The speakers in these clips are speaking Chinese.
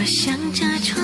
我向着窗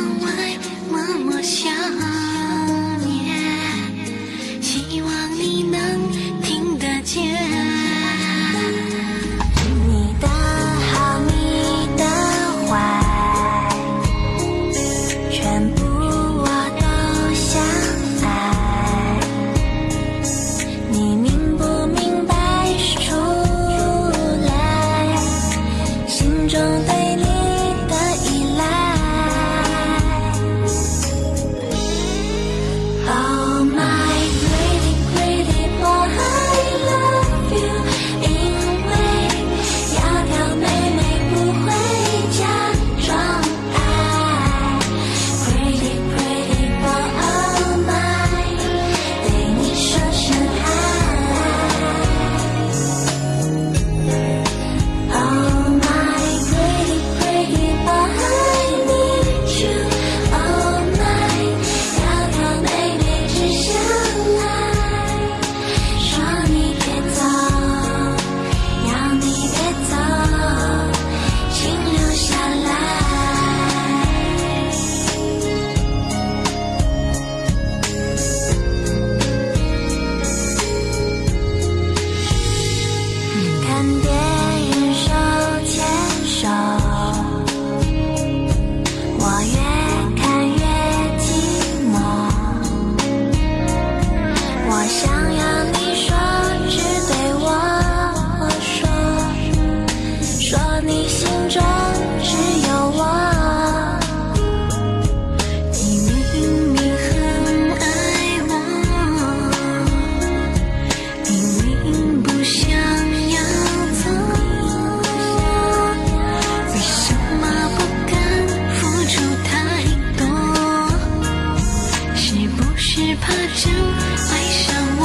怕真爱上我。